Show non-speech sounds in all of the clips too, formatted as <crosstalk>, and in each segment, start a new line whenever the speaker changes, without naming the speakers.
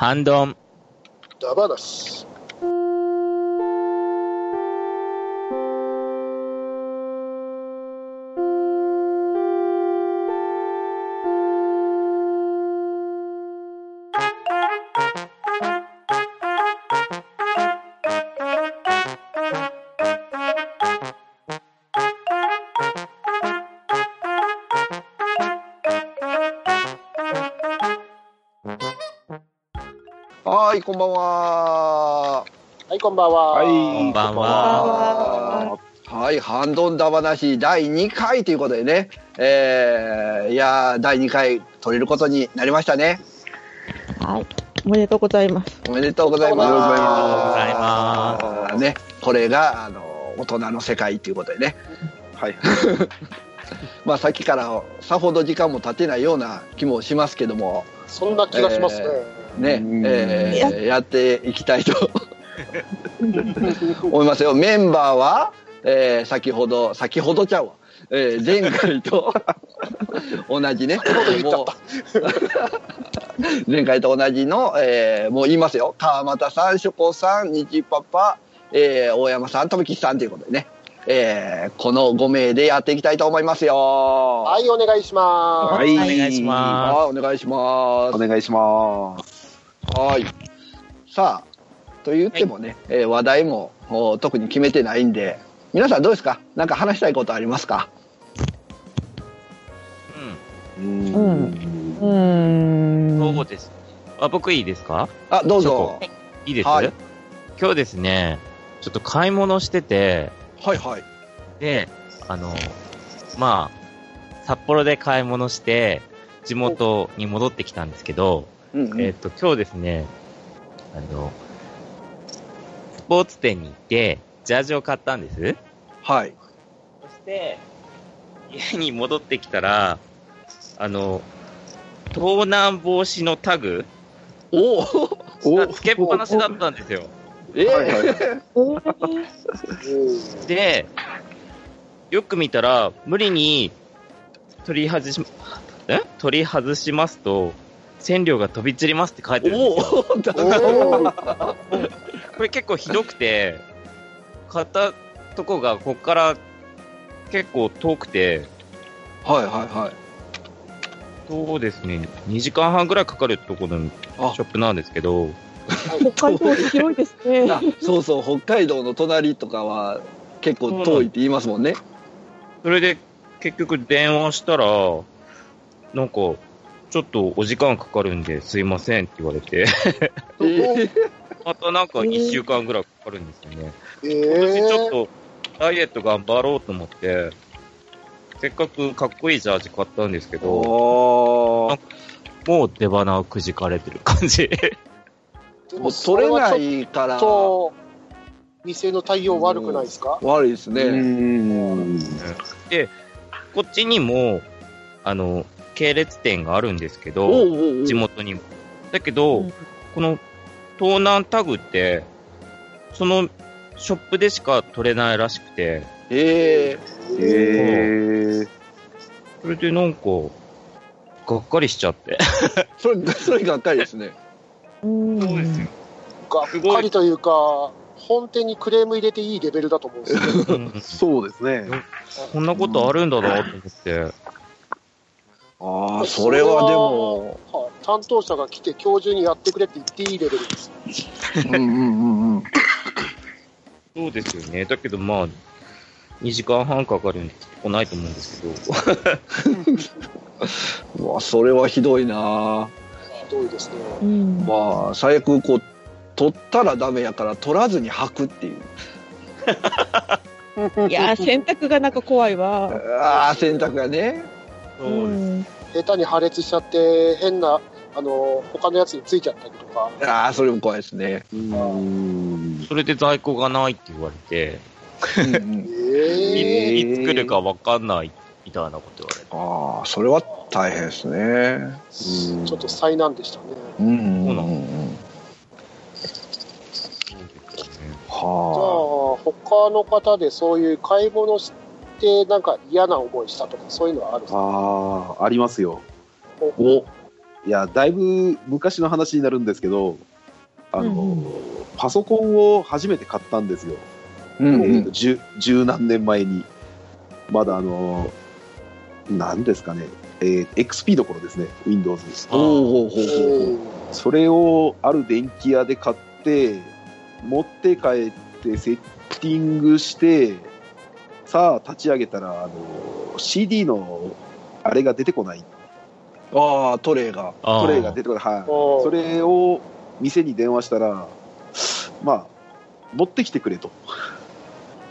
ハン
はい、こんばんは。
はい、こんばんは。
はい
こんばんは。
はい、ハンドンダ話第2回ということでね、えー、いやー、第2回取れることになりましたね。
はい。おめでとうございます。
おめでとうございます。
おめでとうござい
ます
ね、これが、あの、大人の世界ということでね。
はい。<laughs>
まあ、さっきからさほど時間も経ってないような気もしますけども、
そんな気がしますね。
ね
う、ん
えーやっていきたいと <laughs> 思いますよ。メンバーは、えー先ほど、先ほどちゃうわ。えー前回と <laughs> 同じね。前回と同じの、えーもう言いますよ。川又さん、しょこさん、日パパ、えー大山さん、富吉さんということでね。えーこの5名でやっていきたいと思いますよ。
はい、お願いします。
はい。
お願いしま
はい、お願いします
お。願いします。
はい。さあ、と言ってもね、えー話題もお特に決めてないんで、皆さんどうですか？なんか話したいことありますか？
う
うん
うーん。
ん。そうです。あ、僕いいですか？
あ、どうぞ。
いいです、
はい
今日ですね、ちょっと買い物してて、
はいはい。
で、あの、まあ、札幌で買い物して、地元に戻ってきたんですけど、
うんうん。
えっ、と、今日ですね、あの、スポーツ店に行って、ジャージを買ったんです。
はい。
そして、家に戻ってきたら、あの、盗難防止のタグ。
おお
が <laughs> つけっぱなしだったんですよ。
えー。
はいはい。
えー。
うん
で、よく見たら、無理に取り外し、え？取り外しますと、線量が飛び散りますって書いてるんですよ。これ結構ひどくて、買ったとこがこっから結構遠くて、
はいはいはい。
そうですね、2時間半ぐらいかかるところのシ
あ
ョップなんですけど、
北海道広いですね。<laughs>
あそうそう、北海道の隣とかは結構遠いって言いますもんね。
それで結局電話したら、なんか、ちょっとお時間かかるんですいませんって言われて、
えー
またなんか1週間ぐらいかかるんですよね。
え
私ちょっ
ー、
とダイエット頑張ろうと思って、せっかくかっこいいジャージ買ったんですけど、もう出花をくじかれてる感じ。
で
もう取れな
それはちょ
いから
店の対応悪くないですか？
悪いですね。
うん。
こっちにも、あの、系列店があるんですけ
お
ど、
うおうおう
地元にも。だけど、
うん
この盗難タグって、そのショップでしか取れないらしくて、
え
えー。
それでなんか、がっかりしちゃって。
ー、<laughs> それ、それがっかりですね。
うん
がっかりというか、本店にクレーム入れていいレベルだと思うんですよ。
うん <laughs>
そうですね。
こんなことあるんだなと思って。
ああ、それはでも、
はい担当者が来て今日中にやってくれって言っていいレベルです。
うんうんうんうん。
そうですよね。だけどまあ、2時間半かかるんで来ないと思うんですけど。<laughs>
うわ、それはひどいな
ひどいですね。
うん
まあ、最悪こう、取ったらダメやから取らずに履くっていう。
いやー、洗濯がなんか怖いわ。<laughs>
ああ、洗濯がね。
そうです。
ん。
下手に破裂しちゃって、変な、あの、他のやつについちゃったりとか。
ああ、それも怖いですね。
うん。
それで在庫がないって言われて、
ええ <laughs>
いつ作るかわかんないみたいなこと言われて。
ああ、それは大変ですね。
ちょっと災難でしたね。
うんうん
そうな
うんうん。
じゃあ、
は
他の方でそういう買い物して、なんか嫌な思いしたとか、そういうのはある
ああ、ありますよ。
あ。お、
いや、だいぶ昔の話になるんですけど、あの、
うん
パソコンを初めて買ったんですよ。
うんうん。
十十何年前に。まだあの、なんですかね、えー XP どころですね、Windows。
ほうほうほうほう。
それをある電気屋で買って、持って帰ってセッティングして、さあ立ち上げたら、あの、CD のあれが出てこない。
ああ、トレイが。
トレイが出てこない。はい。それを店に電話したら、まあ、持ってきてくれと。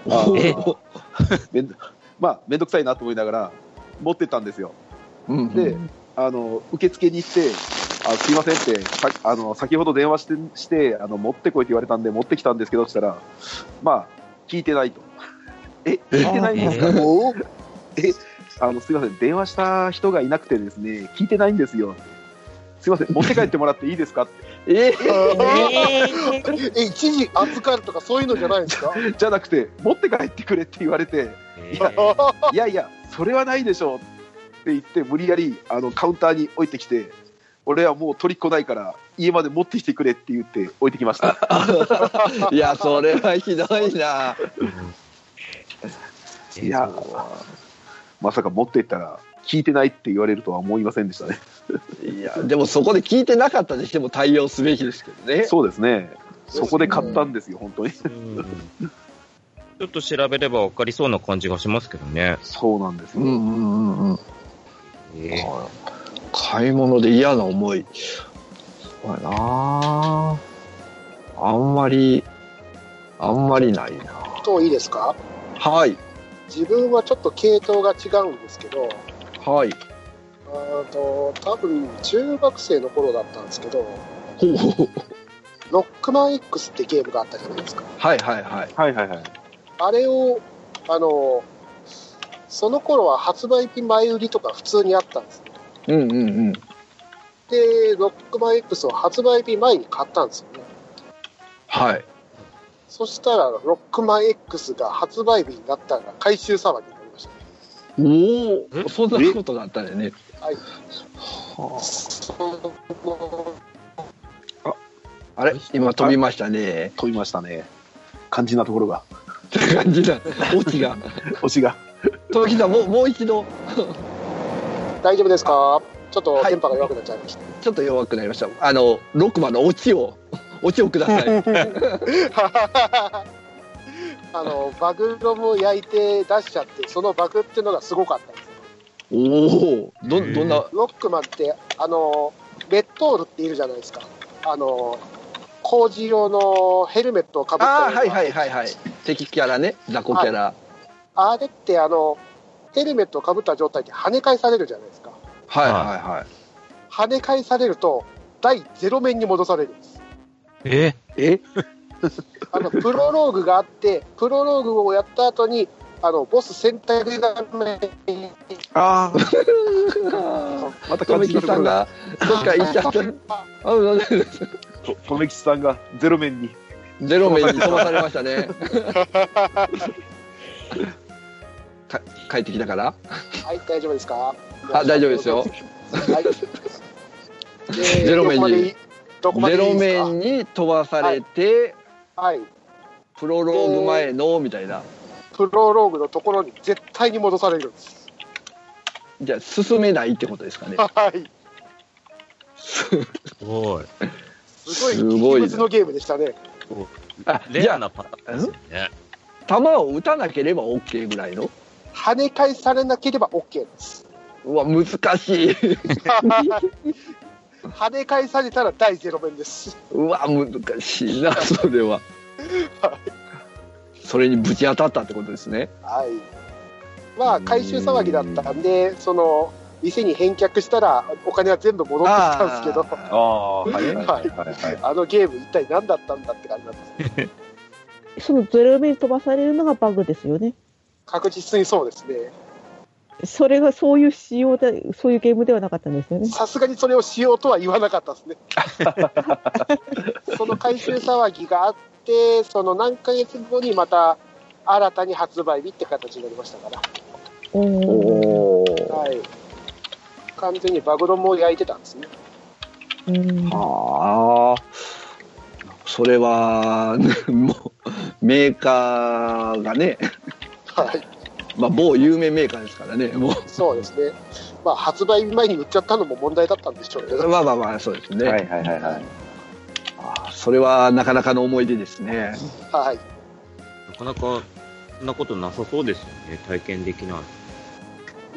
あー
え
めんまあ、めんどくさいなと思いながら、持ってったんですよ。
うん
で、あの、受付に行って、あすいませんって、さあの先ほど電話してしてあの、持ってこいって言われたんで、持ってきたんですけどって言ったら、まあ、聞いてないと。え、聞いてないんですか？
おー。
あのすいません、電話した人がいなくてですね、聞いてないんですよ。すいません、持って帰ってもらっていいですか？って。
え
え
え、一時預かるとかそういうのじゃないんですか
じゃなくて、持って帰ってくれって言われて、
えー。
いやいや、それはないでしょうって言って、無理やりあのカウンターに置いてきて、俺はもう取りっこないから、家まで持ってきてくれって言って置いてきました。<laughs>
いや、それはひどいな。
えー
いやまさか持っていったら、聞いてないって言われるとは思いませんでしたね。
いや、でもそこで聞いてなかったにしても対応すべきですけどね。
そうですね。そこで買ったんですよ、本当に。
うんちょっと調べれば分かりそうな感じがしますけどね。
そうなんですよ。
うんうんうんうん。
えー
買い物で嫌な思い。そうやなあんまり、あんまりないな
といいですか？
はい。
自分はちょっと系統が違うんですけど、
はい。
あーと多分中学生の頃だったんですけど、
ほうほう。
ロックマン X ってゲームがあったじゃないですか。
はいはいはい。
はいはいはい。
あれを、あの、その頃は発売日前売りとか普通にあったんです。
うんうんうん。
で、ロックマン X を発売日前に買ったんですよね。
はい。
そしたら、ロックマン X が発売日になったら回収騒ぎになりました。
おお、
え？
そんなことがあったよね。
はい。
はあ、あれ？今飛びましたね。
飛びましたね。肝心なところが。
って感じだ。オチが。<laughs>
推しが。
飛び来た、もう、もう一度、
大丈夫ですか？ちょっと
はい
電波が弱くなっちゃいました。
ちょっと弱くなりました。あの、ロックマンのオチを、オチをください。<laughs>
あの、バグロムを焼いて出しちゃって、そのバグっていうのがすごかったんですよ。
おお、ど、どんな、
ロックマンって、あの、レッドールっているじゃないですか。あの、工事用のヘルメットをかぶった
はいはいはいはい。敵キャラね、雑魚キャラ。
あれって、あの、ヘルメットをかぶった状態で跳ね返されるじゃないですか。
はいはいはい。
跳ね返されると、第0面に戻されるんです。
え？
え？<laughs>
あの、プロローグがあって、プロローグをやった後に、あの、ボス選択画面に、
ああ。<laughs> また肝
とめき
心なところが。
さんが、どっか行っちゃった。あ、なんで
ととめきちさんがゼロ面に。
ゼロ面に <laughs> 飛ばされましたね。か帰ってきたから？
はい、大丈夫ですか？
あ大丈夫ですよ。
はい。で
ゼロ面に
どこま
ゼロ
でいいですか？
面に飛ばされて、
はい。
プロローグ前の、みたいな。
プロローグのところに絶対に戻されるんです。
じゃあ、進めないってことですかね。
はい。<laughs>
すごい。
すごい。
すごい。な
激のゲームでしたね。
あ、
レアなパターンですよね。
球を打たなければ OK ぐらい。の
跳ね返されなければ OK です。
うわ、難しい。
跳ね返されたら第ゼロ面です。
うわ、難しいな、<laughs> それは。それにぶち当たったってことですね。
はい。まあ、回収騒ぎだったんで、その、店に返却したら、お金は全部戻ってきたんですけど、
ああ、はいはい <laughs> はいはいはい。
あのゲーム一体何だったんだって感じなんです。<laughs>
そのゼロ飛ばされるのがバグですよね。
確実にそうですね。
それがそういう仕様で、そういうゲームではなかったんですよね。
さすがにそれをしようとは言わなかったですね。<laughs> その回収騒ぎがあって、その何ヶ月後にまた新たに発売日って形になりましたから、
おー
おー。
はい、完全にバグロムを焼いてたんですね。
うん。
はあ。それは、<laughs> もう、メーカーがね、
はい。
まあ、某有名メーカーですからね、も <laughs>
そうですね。まあ、発売前に売っちゃったのも問題だったんでしょうけ
う、
ど。
まあまあまあ、そうですね。
はいはいはいはい。
ああそれはなかなかの思い出ですね。
はい。
なかなか、そんなことなさそうですよね。体験できない。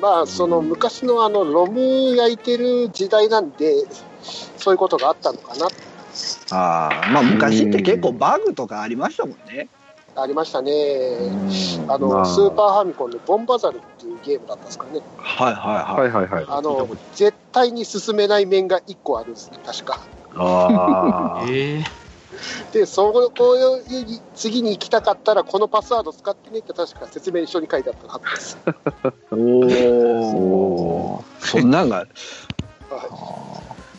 まあ、その昔のあの、ロム焼いてる時代なんで、そういうことがあったのかな、
ああ、まあ昔って結構バグとかありましたもんね。
ありましたね。あの、
まあ
スーパーファミコンのボンバザルっていうゲームだったんですかね。
はいはいはい。
はいはいはい。
あの、絶対に進めない面が1個あるんですね、確か。
ああ。<laughs>
ええ
で、そここういう次に行きたかったら、このパスワード使ってねって確か説明書に書いてあったはずです。<laughs>
おお。<laughs> そんなんが、
はい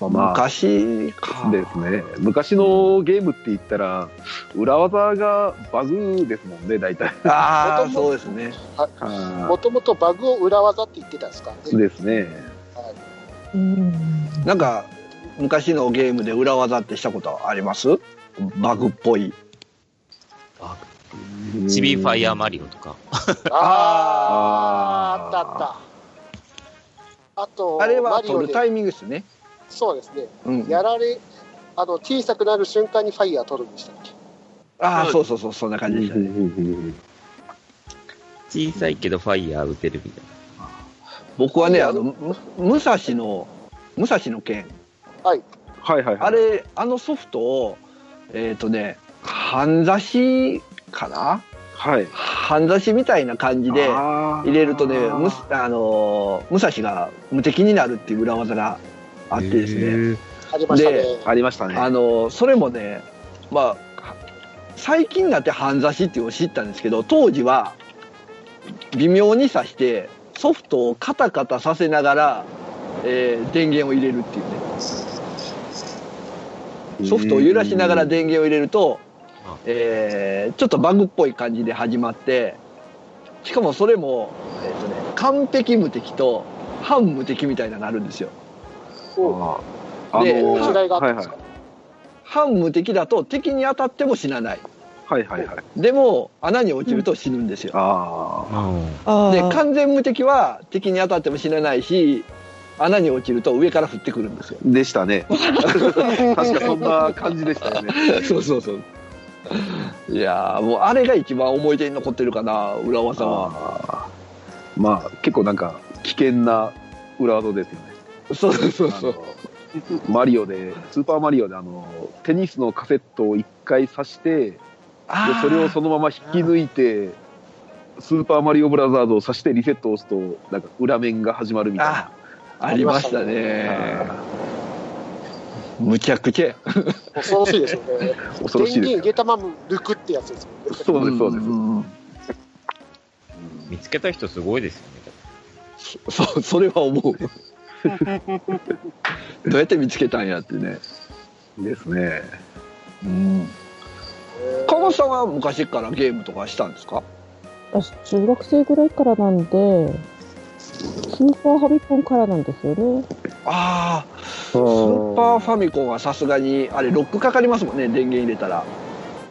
まあまあ、
昔か。
ですね。昔のゲームって言ったら、裏技がバグですもんね、大体。
ああ、そうですね。
あ
もともとバグを裏技って言ってたんですか？ら
ー
ね。
ですね。
うん。
なんか、昔のゲームで裏技ってしたことあります？バグっぽい。
チビファイヤーマリオとか。
あー、あったあった。あと、
あれは
マリオで
取るタイミングですね。
そうですね。
うん。
やられ、あの、小さくなる瞬間にファイヤー取るんでしたっけ？
ああ、そうそうそう、そんな感じでしたね。
小さいけどファイヤー打てるみたい
僕はね、あの、む武蔵の、武蔵の剣。
はい。
はいはいはい。
あれ、あのソフトを、えっ、とね、半刺しかな？
はい。
半刺しみたいな感じで入れるとね、むすあのー武蔵が無敵になるっていう裏技があってですね。
ありましたね。
で
ありましたね。
あのーそれもね、まあ、最近になって半刺しっていうのを知ったんですけど、当時は微妙に刺して、ソフトをカタカタさせながら、えー電源を入れるっていうね。ソフトを揺らしながら電源を入れると
あ、
えーちょっとバグっぽい感じで始まって、しかもそれも、えーとね、完璧無敵と半無敵みたいなのがあるんですよ。
お
あー
で
どういがあった
はいはい
んですか、
半無敵だと敵に当たっても死なない。
はいはいはい。
でも穴に落ちると死ぬんですよ。
あ
な。
で。完全無敵は敵に当たっても死なないし穴に落ちると上から降ってくるんですよ。
あ。でしたね。<laughs> 確かそんな感じでしたよね。<laughs>
そうそうそう。いやーもうあれが一番思い出に残ってるかな裏技は。
あーまあ、結構なんか、危険な裏技ですよね。
そうそうそう。
マリオで、スーパーマリオであの、テニスのカセットを一回刺して、でそれをそのまま引き抜いて、スーパーマリオブラザーズを刺してリセットを押すと、なんか裏面が始まるみたいな。
あありましたね。むちゃくちゃや。
恐ろしいですよね。
恐ろしいですよ
電源抜くってやつですもんね。
そうです、そうです。
見つけた人すごいですよね。
そう、それは思う。<laughs> どうやって見つけたんやってね。
ですね。
うん。川本さんは昔からゲームとかしたんですか？
私、中学生ぐらいからなんで、スーパーファミコンからなんですよね。
ああ、スーパーファミコンはさすがに、あれ、ロックかかりますもんね、電源入れたら。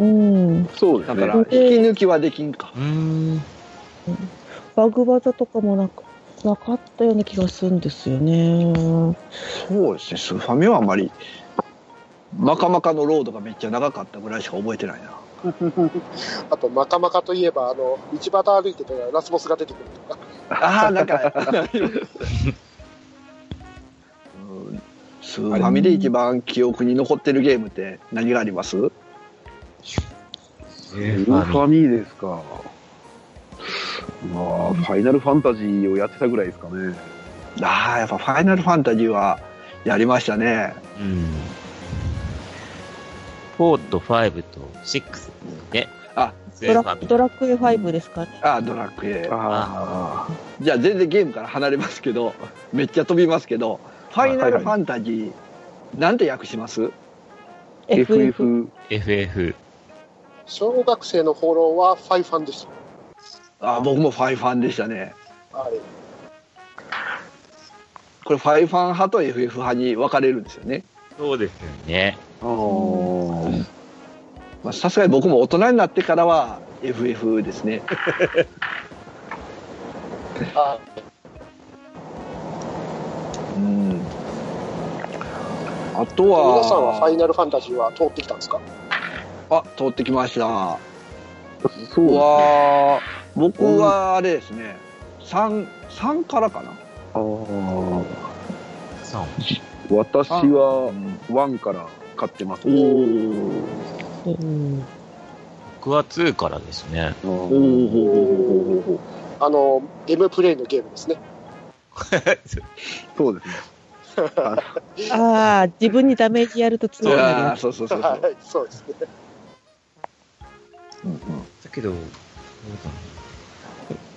うん。
そうですね。
だから、引き抜きはできんか。
うーん。
バグ技とかもなくなかったような気がするんですよね。
そうですね、スーファミはあんまり、マカマカのロードがめっちゃ長かったぐらいしか覚えてないな。<laughs>
あと、マカマカといえば、あの、道端歩いてたらラスボスが出てくるとか。
ああ、なんか、うんスーファミで一番記憶に残ってるゲームって何があります？
ウーファミですか。まあ、ファイナルファンタジーをやってたぐらいですかね。
ああ、やっぱファイナルファンタジーはやりましたね。
うん。4と5と6ね。
あ
ドラ
ファミ
ドラクエ5ですかね。
ああ、ドラクエ。
あ
じゃあ全然ゲームから離れますけど、<laughs> めっちゃ飛びますけど、ファイナルファンタジー、なんて訳します？
あ、
FF。
FF。
小学生の頃はファイファンでし
あ僕もファイファンでしたね。
た。はい。
これファイファン派と FF 派に分かれるんですよね。
そうですよね。
まあさすがに僕も大人になってからは FF ですね。
あ
うん。あとは、
皆さんはファイナルファンタジーは通ってきたんですか？
あ、通ってきました。
そうですね。
は、僕はあれですね、3、3からかな。
あー
そう。
私は
うん
1から買ってます。
僕は2からですね。
あー
おー
あの、M プレイのゲームですね。<laughs>
そうですね。<laughs>
ああ、自分にダメージやると強くなる
そうそうそうそう。
はい、そうですね。
うんうん
だけど、そうだな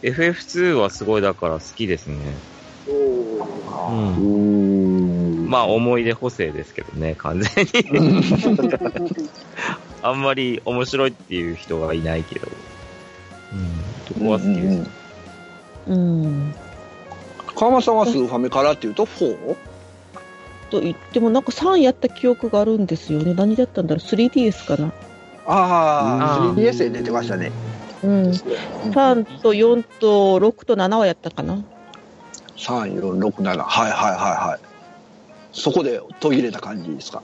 FF2 はすごいだから好きですね。う。
うんーん。
まあ思い出補正ですけどね、完全に。<laughs> あんまり面白いっていう人がいないけど。うん。そこは好きです。
うん
うん。
川間さんはスーファミからっていうと 4?
と言っても、なんか3やった記憶があるんですよね。何だったんだろう ?3DS かな。
ああ、
うん
3DS で出てましたね。
うん。
ですね。
3と4と6と7はやったかな
？3、4、6、7。はいはいはいはい。そこで途切れた感じですか？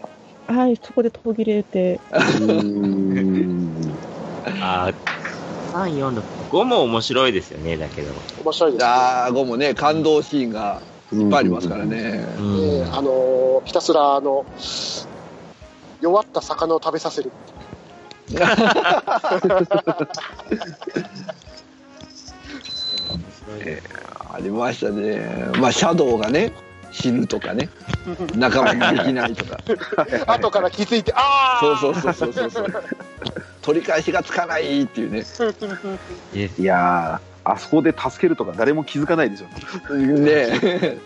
はい、そこで途切れて。
うーん
ああ、3、4、6、5も面白いですよね、だけど。
面白いですね。
ああ、5もね、感動シーンがいっぱいありますからね。
う
えーあのーひたすら、あの、弱った魚を食べさせる。
ありましたね。まあ、シャドウがね、死ぬとかね、仲間にできないとか。<laughs>
後から気づいて、ああ
そうそうそうそうそうそう。取り返しがつかないっていうね。
いやー、あそこで助けるとか誰も気づかないでしょ。
ね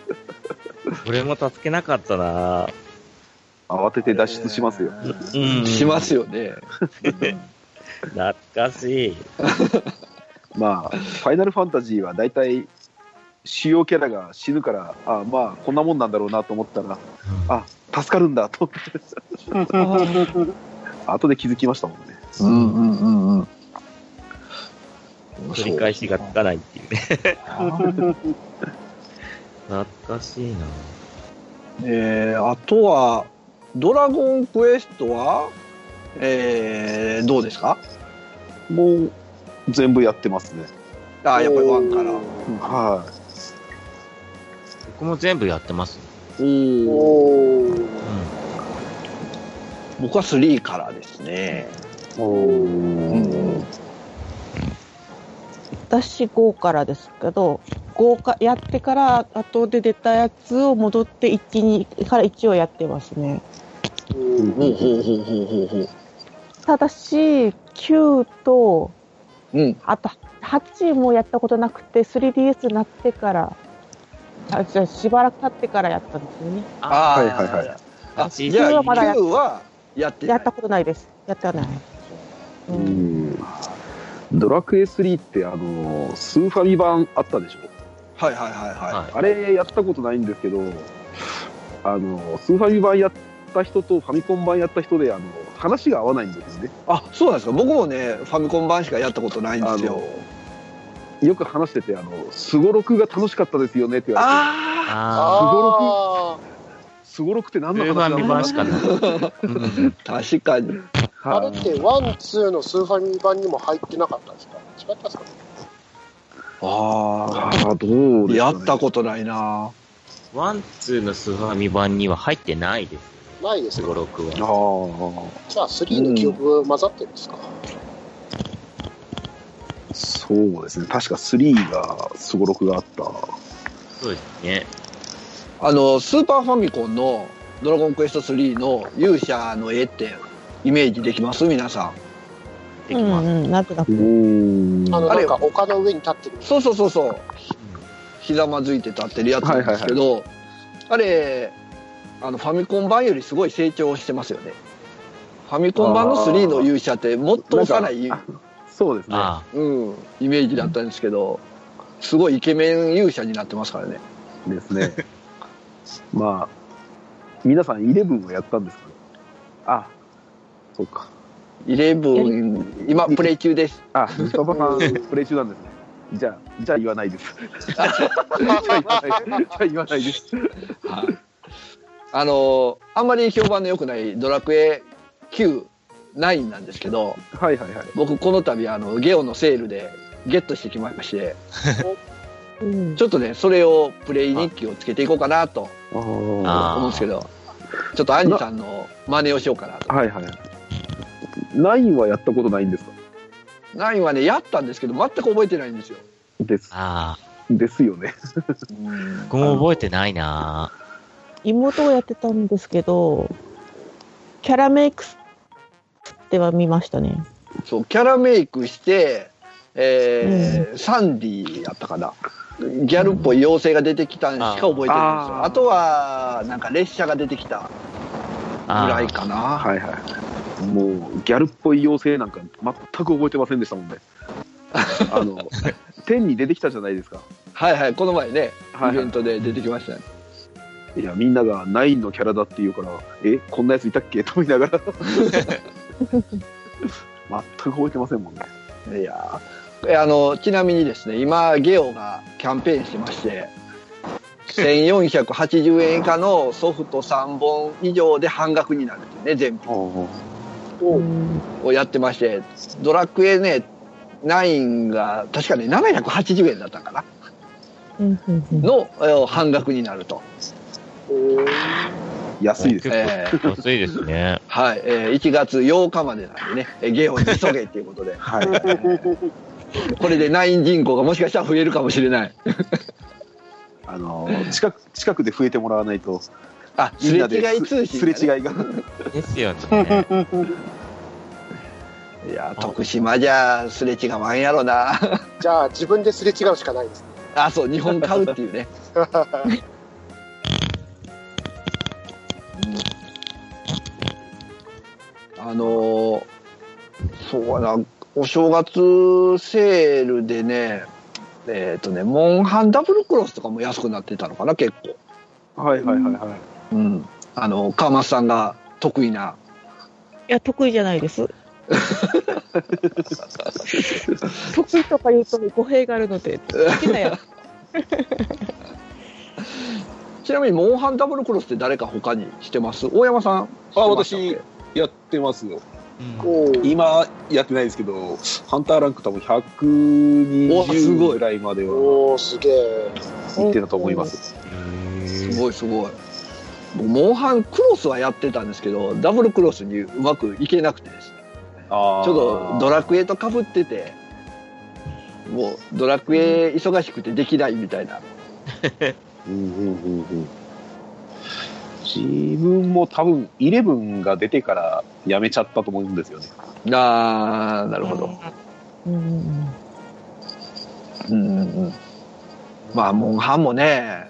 俺も助けなかったな
慌てて脱出しますよ。
うん。
しますよね。<laughs>
懐かしい。<laughs>
まあ、ファイナルファンタジーは大体、主要キャラが死ぬから、あまあ、こんなもんなんだろうなと思ったら、あ、助かるんだと思って、<laughs> 後で気づきましたもんね。
うんうんうんうん。
取り返しがつかないっていうね。懐かしいな
えー、あとは、ドラゴンクエストは、えー、どうですか？
もう、全部やってますね。
あやっぱりワンから。
は
僕も全部やってます。
おー
おー
僕は3からですね。
い。お
うん
私5からですけど、5かやってから後で出たやつを戻って1、2から1をやってますね。ただし、9と、
うん。
あと8もやったことなくて、3DS になってから、あじゃあしばらく経ってからやったんですよね。
あー
はいはいはい。
あ、じゃあ
9はまだやっ
9はやって。
やったことないです。やってはない。う
うんん。ドラクエ3って、あの、スーファミ版あったでしょ？
はいはいはいは
はい
あれやったことないんですけど、あの、スーファミ版やった人とファミコン版やった人で、あの、話が合わないんですよね。
い。あ、そうなんですか。僕もね、ファミコン版しかやったことないんで
あ
すよ
の。、よく話してて、あの、すごろくが楽しかったですよねって言われて、
あ
あ
あ
すごろくって何の話なの？
ファミ版しかない。うん
あ、確かに。
あ。あれって、ワン、ツーのスーファミ版にも入ってなかったんですか？違ったんですか
あ
ああ、どう
あ、
ですか、ね、
やったことないな。
ワン、ツーのスーファミ版には入ってないです。
ないですね
すご。ろく
あ
は。
あ、
じゃあ、3の記憶混ざってるんですか、
そうですね。確か3がすごろくがあった。
そうですね。
あの、スーパーファミコンのドラゴンクエスト3の勇者の絵ってイメージできます？皆さん。
う
できます。
んうん、なんとなく。
ん
あの、
あれ
か丘の上に立ってる。
そうそうそうそう。ひざまずいて立ってるやつなんですけど、あれ、あの、ファミコン版よりすごい成長してますよね。ファミコン版の3の勇者ってもっと幼い、
そうですね。
あ
うん、イメージだったんですけど、すごいイケメン勇者になってますからね。
ですね。<laughs> まあ、皆さん、イレブンはやったんですかね？あ、そうか。
イレブン、今、プレイ中です。
あ、西パパさん、プレイ中なんですね。じゃあ、じゃあ言わないです。じゃあ言わないじゃあ言わないです。
あの、あんまり評判の良くないドラクエ9、9なんですけど、
はいはいはい。
僕この度、あの、ゲオのセールでゲットしてきまして、
うん
ちょっとね、それをプレイ日記をつけていこうかなと
あ
思
あ
うんですけど、ちょっとアンジさんの真似をしようかなと。
はいはい。ナインはやったことないんですか
？9はね、やったんですけど、全く覚えてないんですよ。
です。
ああ、
ですよね。
僕も覚えてないな
妹がやってたんですけど、キャラメイクでは見ましたね。
そう、キャラメイクして、えーサンディやったかな。ギャルっぽい妖精が出てきたんしか覚えてるんですよ。
あー
あとは、なんか列車が出てきたぐ
あ
らいかな。
はいはい。もう、ギャルっぽい妖精なんか全く覚えてませんでしたもんね。あの、<laughs> 天に出てきたじゃないですか。
はいはい、この前ね、
はいはい
イベントで出てきましたね。
いや、みんながナインのキャラだって言うから、え、こんなやついたっけ？<laughs> と思いながら。<laughs> 全く覚えてませんもんね。
いやあのちなみにですね今ゲオがキャンペーンしてまして1480円以下のソフト3本以上で半額になるっていうね全部。
うん
をやってましてドラクエね9が確かね780円だったかな？のえー半額になると、
安いです。
えー
安いですね。
はい、えー1月8日までなんでねえーゲオに急げっていうことで <laughs>
はい。
これで9人口がもしかしたら増えるかもしれない <laughs>
あの、近く、近くで増えてもらわないと、
あすれ違い通信、
すれ違いが。
ですよね。
いや徳島じゃすれ違わんやろな
じゃあ自分ですれ違うしかないですね。
あそう日本買うっていうね <laughs> そうやなお正月セールでねえっ、とねモンハンダブルクロスとかも安くなってたのかな結構
はいはいはいはい。
うんあの川松さんが得意ない
や、得意じゃないです。得意とか言うと語弊があるので、好きなやつ。<laughs>
ちなみにモンハンダブルクロスって誰か他にしてます？大山さん
あ
してましたっけ？
やってますよ。
おー
今やってないですけど、ハンターランク多分
おすごい
120ぐらいまでは
おー、すげえ。
いってたと思います。
すごいすごい。僕モンハンクロスはやってたんですけど、ダブルクロスにうまくいけなくてですね。ちょっとドラクエと被ってて、もうドラクエ忙しくてできないみたいな。
うんうんうんうん自分も多分11が出てからやめちゃったと思うんですよね。
あー、なるほど。
うん。うん。
うん。うん。うん。まあ、モンハンもね、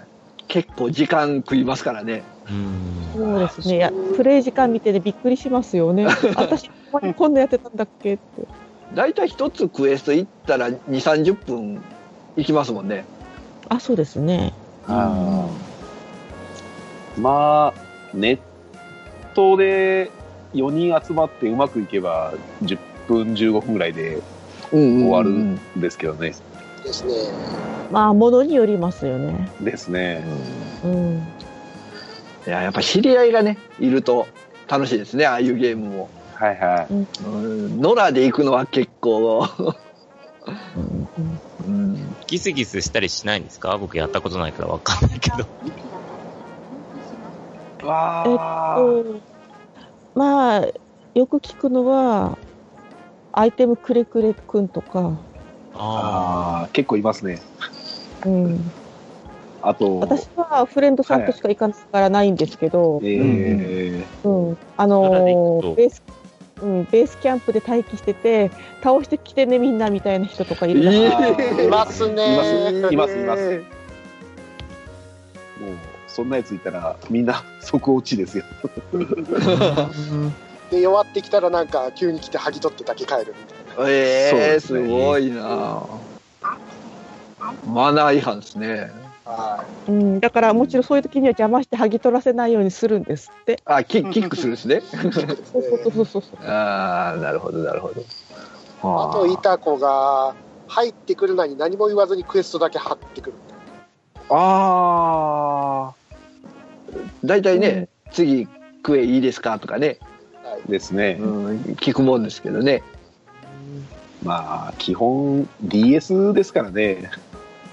結構時間食いますからね。
うん。
そうですね。プレイ時間見ててびっくりしますよね。私、ここにこん。なやってたん。だっけって。
だいたい一つクエスト行ったら2、30分行きますもん。ね。
あ、そうですね。
あまあ、ネットで4人集まってうまくいけば10分15分ぐらいで
うん
終わるんですけどね。
ですね。
まあ、ものによりますよね。
ですね。
うん。
いや、やっぱ知り合いがね、いると楽しいですね、ああいうゲームも。
はいはい。
うん、野良で行くのは結構、
うんうん
うん、
ギスギスしたりしないんですか？僕やったことないからわかんないけど。
わ
えっと、まあ、よく聞くのは、アイテムくれくれくんとか、
あ
ああ、結構いますね。
うん、
あと、
私はフレンドさんとしか行かないからないんですけど、
えー
うん、あのベース、うん、ベースキャンプで待機してて、倒してきてね、みんなみたいな人とかいる
い。ますね。
いますいますいます。もう、そんなやついたら、みんな即落ちですよ。<laughs>
で、弱ってきたらなんか急に来て剥ぎ取ってだけ帰るみたいな。
ええ
そうです
ごいなマナー違反ですね。
は
うん、だからもちろんそういう時には邪魔して剥ぎ取らせないようにするんですって。
あ、キキックするんですね。
い。
そうそうそうそうそう。
ああ、なるほど、なるほど。
あと、いた子が入ってくるのに何も言わずにクエストだけ貼ってくる。
ああ。大体ね、次食えいいですかとかね、
ですね。
うん、聞くもんですけどね。
まあ、基本 DS ですからね。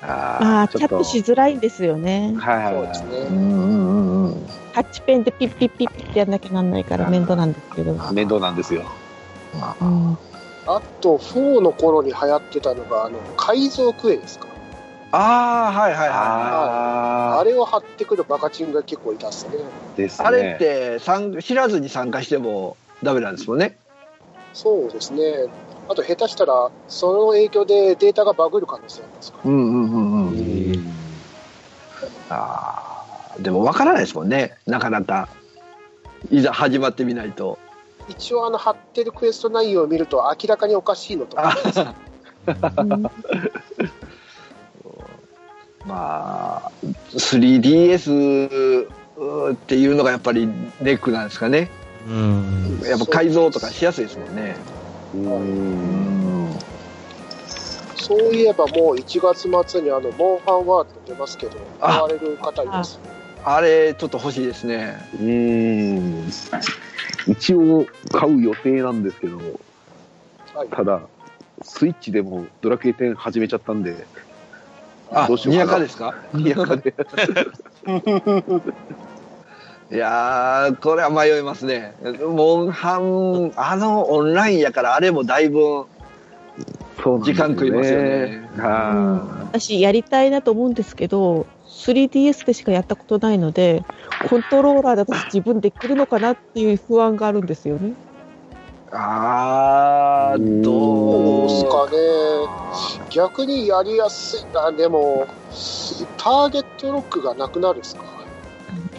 あ
まあ、
ちょっと
チャットしづらいんですよね。
はいはいはい。
そうですね。
うんうんうんうん。
タッチペンでピッピッピッピッってやんなきゃなんないから面倒なんですけど。
面倒なんですよ。
うん、
あと、4の頃に流行ってたのが、あの、改造クエですか？
ああ、はいはいは
あ
あれを貼ってくるバカチンが結構いたっすね。
ーですね。
い。あれって参知らずに参加してもダメなんですもんね。
そうですね。あと、下手したら、その影響でデータがバグる可能性ありますから。
うんうんうん
う
うん。
ん
ああ、でもわからないですもんね。なかなか。いざ始まってみないと。
一応、あの、貼ってるクエスト内容を見ると明らかにおかしいのとか。<laughs>
うん
まあ、3DS っていうのがやっぱりネックなんですかね。
うん。
やっぱ改造とかしやすいですもんね。
うん
そういえばもう1月末にあの、モンハンワールド出ますけど、
あ
買われる方います？
あれ、ちょっと欲しいですね。
うん。一応買う予定なんですけど、
はい。
ただ、スイッチでもドラクエ10始めちゃったんで、
あ
どう、しよう
に
か
ですか？
にやかで。<laughs>
いやー、これは迷いますね。モンハン、あのオンラインやから、あれもだいぶ、時間食いますよね
は
私やりたいなと思うんですけど 3DS でしかやったことないのでコントローラーで私自分できるのかなっていう不安があるんですよね。
あー、ど
どう
う
すかね。逆にやりやすいな。でも、ターゲットロックがなくなるんですか？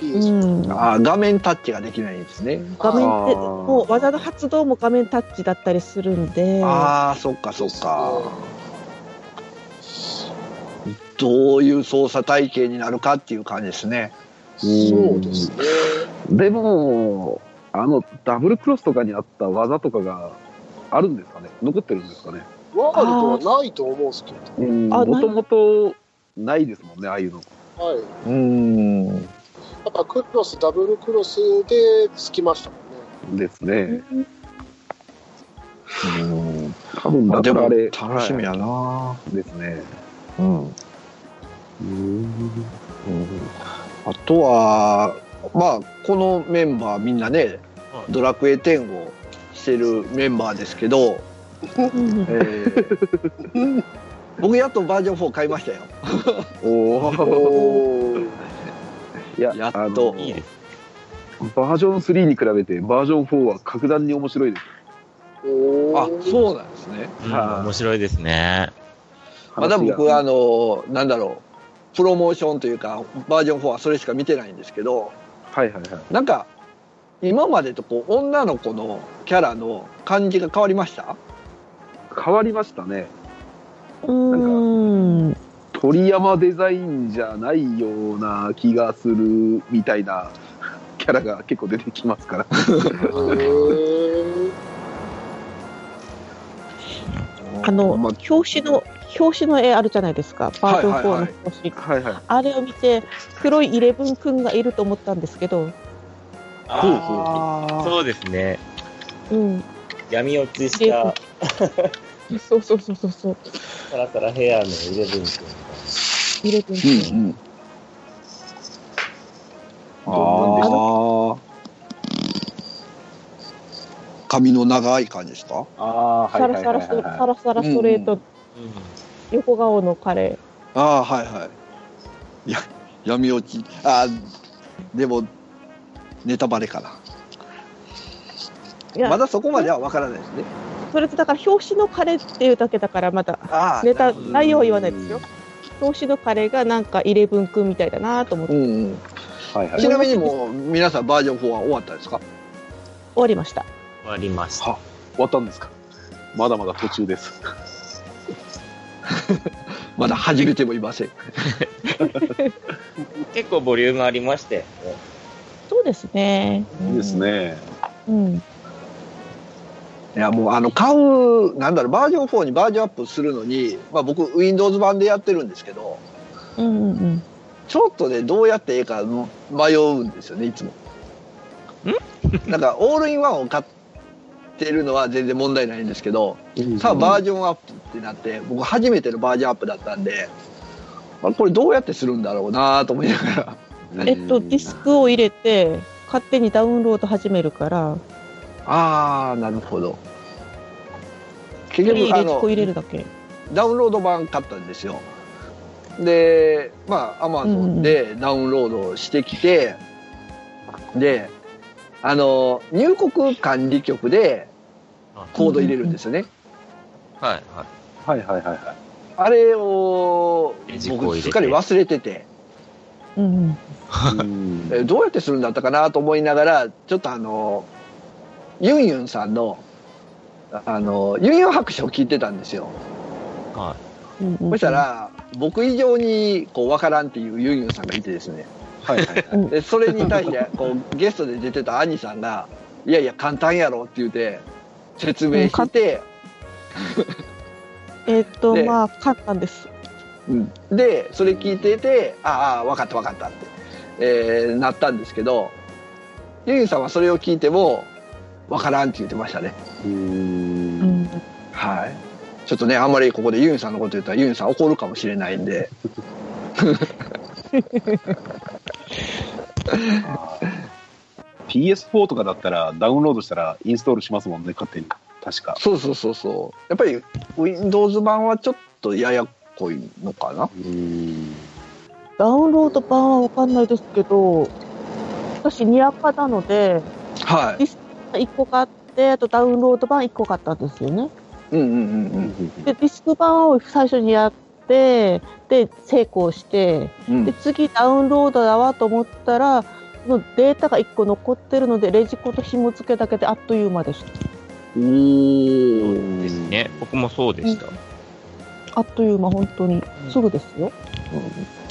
う。ん、
あー画面タッチができないんですね。
画面ってもう技の発動も画面タッチだったりするんで
ああ、そっかそっか。どういう操作体系になるかっていう感じですね。
そうですね。
い。でも、あの、ダブルクロスとかにあった技とかがあるんですかね？残ってるんですかね？
ワールドはないと思うんですけど。
うん
あ
もともとないですもんね、ああいうの。
はい。
うん。
やっぱクロス、ダブルクロスでつきましたもんね。
ですね。
うん
多分だからあれ、
楽しみやな、
はいですね。
うん。
うん
あとは、まあ、このメンバーみんなね、ドラクエ10をしてるメンバーですけど、
うん
えー僕やっとバージョン4買いましたよ。
おお。や、
やっと。
バージョン3に比べて、バージョン4は格段に面白いです。
あ、そうなんですね。
うん
はい
面白いですね。
まだ僕は、あの、なんだろう、プロモーションというか、バージョン4はそれしか見てないんですけど、
はいはいはい。
なんか、今までとこう、女の子のキャラの感じが変わりました？
変わりましたね。
うん
鳥山デザインじゃないような気がするみたいな <laughs> キャラが結構出てきますから。<laughs>
あの、
ま
表紙の表紙の絵あるじゃないですか。バージョン4の
はい
表紙、
はいはい。
あれを見て黒いイレブンくんがいると思ったんですけど、
あ
あ
そうですね。
うん、
闇落ち
イレブン。<laughs> そうそうそうそうそう。
サラサラヘアのイレブン君。
イレブンく
うんうん。ああ。髪の長い感じですか？
ああ、
サラサラストサラサラストレート、横顔の彼
ああ、はいはい。や、闇落ち。ああ、でも、ネタバレかな。まだそこまではわからないですね。
それとだから表紙の彼っていうだけだからまだ
あ
ネタ内容は言わないですよ表紙の彼がなんかイレブンくんみたいだなと思って
うんうん。
はいはい
ち。なみにもう、皆さんバージョン4は終わったんですか？
終わりました
終わりました。
終わったんですか？まだまだ途中です。<laughs>
まだ始めてもいません。<laughs>
結構ボリュームありまして。
そうですね。
いいですね。
うん。
いや、もう、あの、買う、なんだろう、バージョン4にバージョンアップするのに、まあ僕、Windows 版でやってるんですけど、
うんうんうん。
ちょっとね、どうやってええか迷うんですよね、いつも。<laughs> なんか、オールインワンを買ってるのは全然問題ないんですけど、さあバージョンアップってなって、僕初めてのバージョンアップだったんで、あれこれどうやってするんだろうなと思いながら。
えっと、ディスクを入れて、勝手にダウンロード始めるから、
ああ、なるほど。結局、あの
コ、入れるだけ。
ダウンロード版買ったんですよ。で、まあ、アマゾンでダウンロードしてきて、で、あの、入国管理局でコード入れるんですよね。
はい、はい。
はいはいはいはい。
あれを僕すっかり忘れてて、
うんうん。<laughs>
どうやってするんだったかなと思いながら、ちょっとあの、ユンユンさんの、あの、ユンユン白書を聞いてたんですよ。
は
うんうん
そした、ら、僕以上にこう分からんっていうユンユンさんがいてですね。
はいはいはい。
うん
で、それに対して、こう、ゲストで出てた兄さんが、いやいや、簡単やろって言って、説明して、<laughs>
えっと、
で
まあ、簡単です。
うんで、それ聞いてて、ああ、分かった分かったって、えーなったんですけど、ユンさんはそれを聞いても、分からんって言ってましたね。
う
んん。
はい。ちょっとね、あんまりここでユンさんのこと言ったらユンさん怒るかもしれないんで、<laughs> <laughs>
PS4 とかだったらダウンロードしたらインストールしますもんね、勝手に。確か。
そうそうそうそう。やっぱり Windows 版はちょっとややこいのかな？
ダウンロード版はわかんないですけど、私、にやかなので、
は
1個買って、あとダウンロード版1個買ったんですよね。
い。うんうんうんうん。
で、ディスク版を最初にやって、で、成功して、
うん
で、次ダウンロードだわと思ったら、そのデータが1個残ってるので、レジコと紐付けだけであっという間でした。
お
い。
ー
ですね。僕もそうでした。
あっという間、本当に。すぐですよ。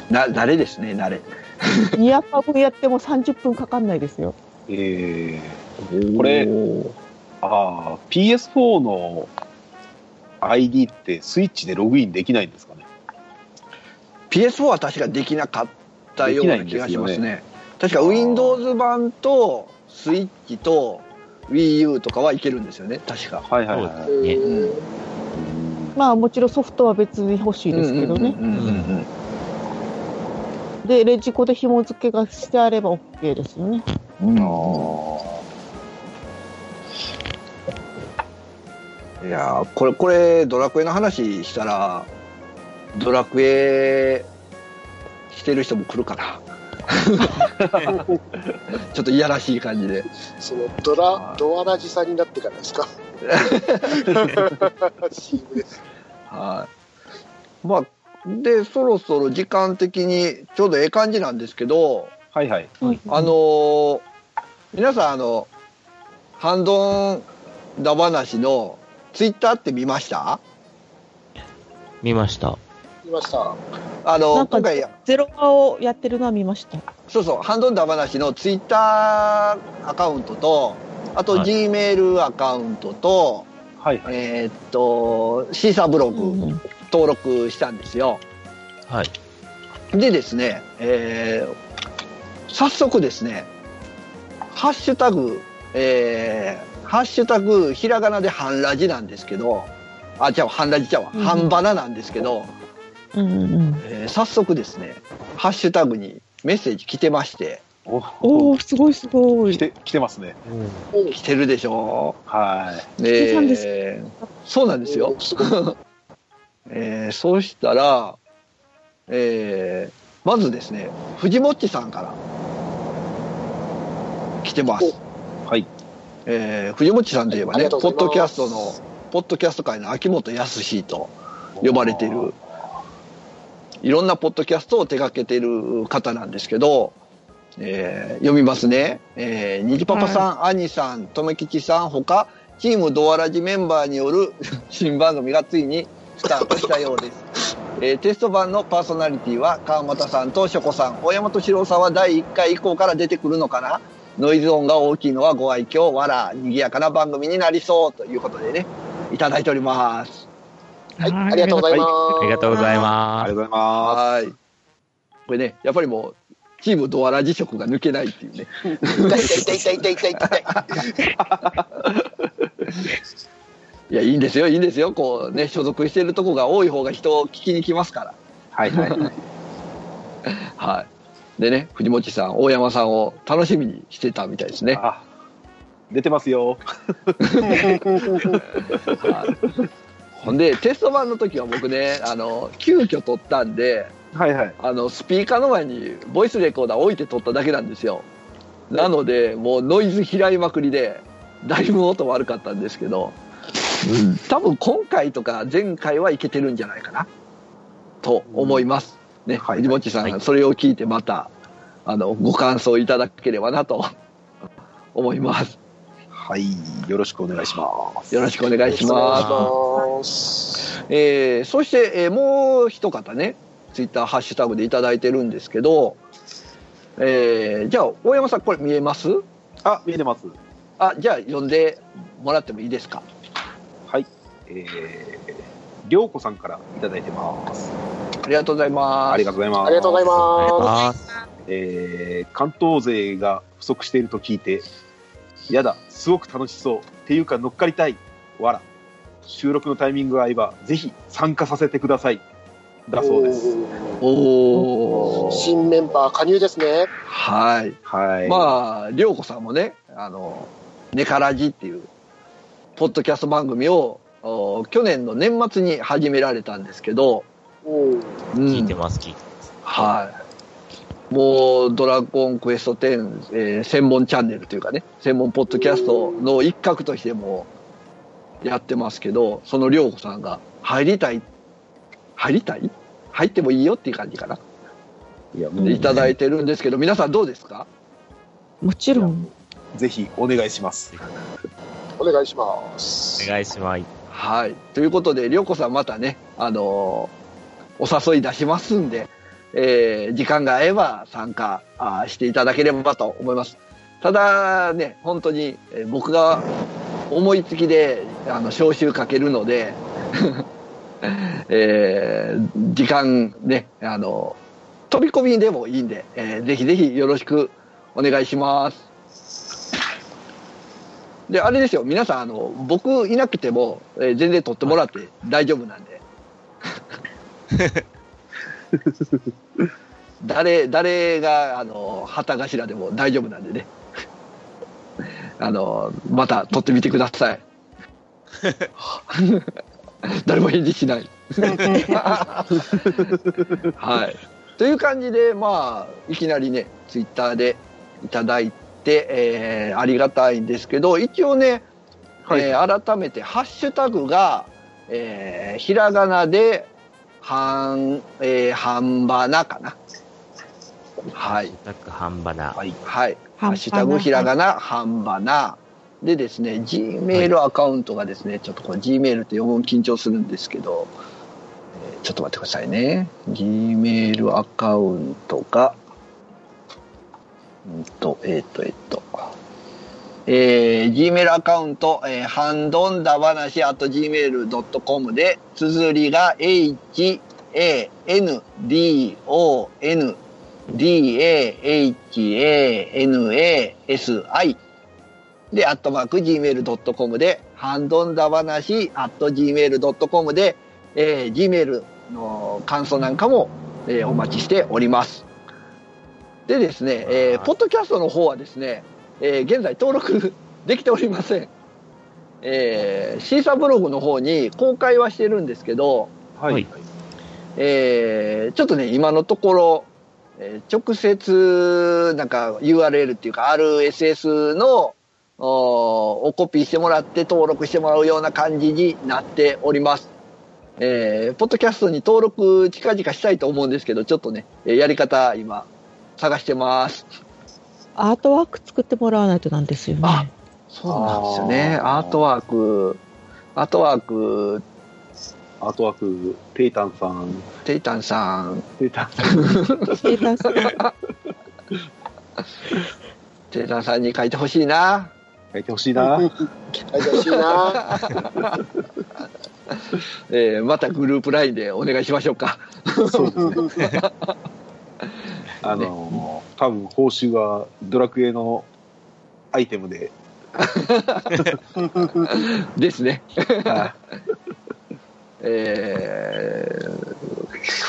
な、慣れですね、慣れ。<laughs>
200分やっても30分かかんないですよ。
えー、これああ、PS4 の ID ってスイッチでログインできないんですか？ね。
PS4 は確かできなかったような気がします
でき
ね。確か Windows 版とスイッチと Wii U とかはいけるんですよね、確か。
はいはいはい。
そう
ん
うん
まあもちろんソフトは別に欲しいですけどね。で、レジコで紐付けがしてあれば OK ですよね。
うん
あ
いやーこれ、これ、ドラクエの話したら、ドラクエしてる人も来るかな。<laughs> ちょっといやらしい感じで。
そのドラ、ドアラジさんになってからですか？<laughs> CM です。
はい。まあ、で、そろそろ時間的にちょうどええ感じなんですけど、
ーはいはい。
あのー皆さん、あの、ハンドンダ話のツイッターって見ました？
見ました。
見ました。
あの、今回、
ゼロ化をやってるのは見ました。
そうそう、ハンドンダ話のツイッターアカウントと、あと
はい
G メールアカウントと、
はいはい。
えーっと、シーサーブログ
うんうん
登録したんですよ。
はい。
でですね、えー早速ですね、ハッシュタグ、えーハッシュタグ、ひらがなで半ラジなんですけど、あ、じゃあ、半ラジちゃうわ、
うん
半バナなんですけど、
うんうんうん。
えー早速ですね、ハッシュタグにメッセージ来てまして、
お
おお、すごいすごい。
来て、来てますね。
来てるでしょ
はい。
で
です
そうなんですよ。<laughs> えーそうしたら、えーまずですね、藤もっちさんから来てます。
はい。
えー藤もっちさんといえば
あり
ね、ポッ
がとうございます
ドキャストの、ポッドキャスト界の秋元康と呼ばれている、いろんなポッドキャストを手掛けている方なんですけど、えー読みますね。えー、にじパパさん、兄さん、とめきちさん、ほか、チームドアラジメンバーによる <laughs> 新番組がついにスタートしたようです。えーテスト版のパーソナリティは川又さんとショコさん、大山敏郎さんは第1回以降から出てくるのかな？ノイズ音が大きいのはご愛嬌、わら、賑やかな番組になりそうということでね、いただいております。
はい、ありがとうございます。
ありがとうござい
あ
ま
りがとうございま
はい。これね、やっぱりもう、チームドアラジ色が抜けないっていうね。
痛い痛い痛い痛い痛い痛い痛い。
いや、いいんですよ、いいんですよ。こうね、所属してるとこが多い方が人を聞きに来ますから。
す。はいはいはい。
はい。でね、藤本さん、大山さんを楽しみにしてたみたいですね。
あ、出てますよ。<laughs>
はいほんで、テスト版の時は僕ね、あの、急遽撮ったんで、
はいはい。
あの、スピーカーの前にボイスレコーダー置いて撮っただけなんですよ。なので、もうノイズ拾いまくりで、だいぶ音悪かったんですけど、うん、多分今回とか前回はいけてるんじゃないかな、と思います。ね、
はい
藤本さん、
はい
それを聞いてまた、あの、ご感想いただければなと思います。
はい。よろしくお願いします。
よろしくお願いしま
ます。
す。えーそして、えーもう一方ね、ツイッターハッシュタグでいただいてるんですけど、えーじゃあ、大山さん、これ見えます？
あ、見えてます。
あ、じゃあ、読んでもらってもいいですか？
はい。えー、りょうこさんからいただいてます。
ありがとうございます。
ありがとうございます。
ありがとうございます。
す。
えー関東勢が不足していると聞いて、やだ、すごく楽しそう。っていうか乗っかりたい。わら。収録のタイミングが合えば、ぜひ参加させてください。だそうです。
おー。
新メンバー加入ですね。
はい。
はい。
まあ、りょうこさんもね、あの、ネカラジっていう、ポッドキャスト番組を、お去年の年末に始められたんですけど、
うん。
うん
聞いてます、聞いてます。
はい。もう、ドラゴンクエスト10、えー専門チャンネルというかね、専門ポッドキャストの一角としてもやってますけど、そのりょうこさんが入りたい、入りたい？入ってもいいよっていう感じかな。
いや、も
でいただいてるんですけど、皆さんどうですか？
もちろん。
う、ぜひお願いします。
お願いします。
お願いします。
はい。ということで、りょうこさんまたね、あのーお誘い出しますんで、えー時間が合えば参加あしていただければと思います。ただね、本当に、僕が思いつきで、あの、招集かけるので、<laughs> えー時間ね、あの、飛び込みでもいいんで、えーぜひぜひよろしくお願いします。で、あれですよ、皆さん、あの、僕いなくても、えー全然撮ってもらって大丈夫なんで。<laughs> <laughs> 誰、誰が、あの、旗頭でも大丈夫なんでね。<laughs> あの、また撮ってみてください。<laughs> 誰も返事しない。はい。という感じで、まあ、いきなりね、ツイッターでいただいて、えーありがたいんですけど、一応ね、
はい
えー改めて、ハッシュタグが、えーひらがなで、はん、えー、半ばなかな。はい。
半ばな。
はい。
はい。ハッシュタグひらがな、半ばな。でですね、Gmail アカウントがですね、ちょっとこれ Gmail って読むの緊張するんですけど、えーちょっと待ってくださいね。Gmail アカウントが、うんと、えっ、と、えっ、と、えー、Gmail アカウント、えー、ハンドンダ話 at gmail.com で、綴りが h, a, n, d, o, n, d, a, h, a, n, a, s, i で、アットマーク gmail.com で、ハンドンダ話 at gmail.com で、えー、Gmail の感想なんかも、えーお待ちしております。でですね、えーポッドキャストの方はですね、えー現在登録できておりません。えーシーサーブログの方に公開はしてるんですけど、
はい
えーちょっとね、今のところ、えー直接、なんか URL っていうか RSS のおをコピーしてもらって登録してもらうような感じになっております。えーポッドキャストに登録近々したいと思うんですけど、ちょっとね、えーやり方今探してます。
アートワーク作ってもらわないとなんですよね。
あそうなんですよね。アートワーク、アートワーク、
アートワーク、テイタンさん、
テイタンさん、
テイタンさん、
テータス
テイタンさんに書いてほしいな。
書いてほしいな。
書いてほしいな。<laughs>
えーまたグループラインでお願いしましょうか。
そうですね。あのー、多分報酬はドラクエのアイテムで、<laughs>
ですね。
は <laughs>
えー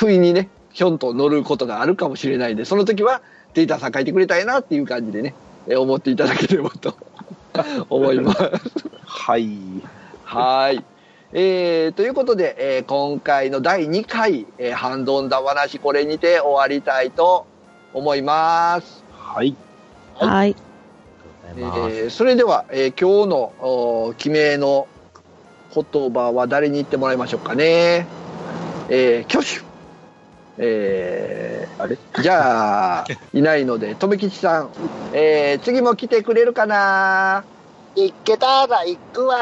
不意にね、ひょんと乗ることがあるかもしれないんで、その時は、データさん書いてくれたいなっていう感じでね、えー思っていただければと <laughs> 思います。
はい。
はい。えーということで、えー今回の第2回、えー、ハンドンダ話、これにて終わりたいと思います。
はい。
はい。
ありがとうございます。
えーそれでは、えー今日のおー記名の言葉は誰に言ってもらいましょうかね。えー挙手。えー
あれ？
じゃあ、いないので、とめきちさん、えー次も来てくれるかな？い
けたら行くわん。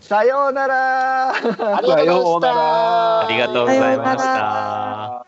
さようなら
ありがとうございました。
ありがとうございました。